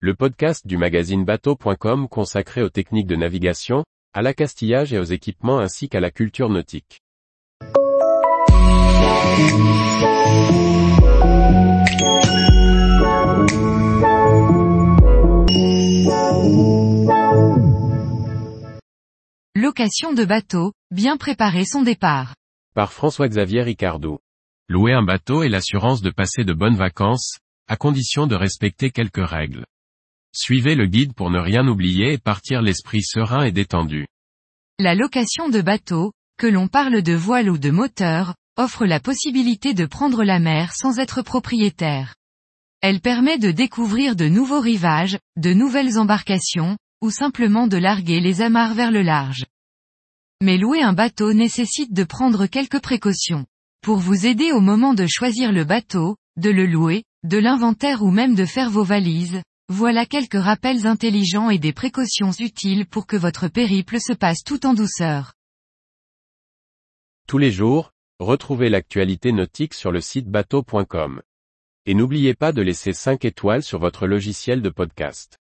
le podcast du magazine bateau.com consacré aux techniques de navigation, à l'accastillage et aux équipements ainsi qu'à la culture nautique. Location de bateau, bien préparer son départ. Par François-Xavier Ricardou. Louer un bateau est l'assurance de passer de bonnes vacances, à condition de respecter quelques règles. Suivez le guide pour ne rien oublier et partir l'esprit serein et détendu. La location de bateau, que l'on parle de voile ou de moteur, offre la possibilité de prendre la mer sans être propriétaire. Elle permet de découvrir de nouveaux rivages, de nouvelles embarcations, ou simplement de larguer les amarres vers le large. Mais louer un bateau nécessite de prendre quelques précautions. Pour vous aider au moment de choisir le bateau, de le louer, de l'inventaire ou même de faire vos valises, voilà quelques rappels intelligents et des précautions utiles pour que votre périple se passe tout en douceur. Tous les jours, retrouvez l'actualité nautique sur le site bateau.com. Et n'oubliez pas de laisser 5 étoiles sur votre logiciel de podcast.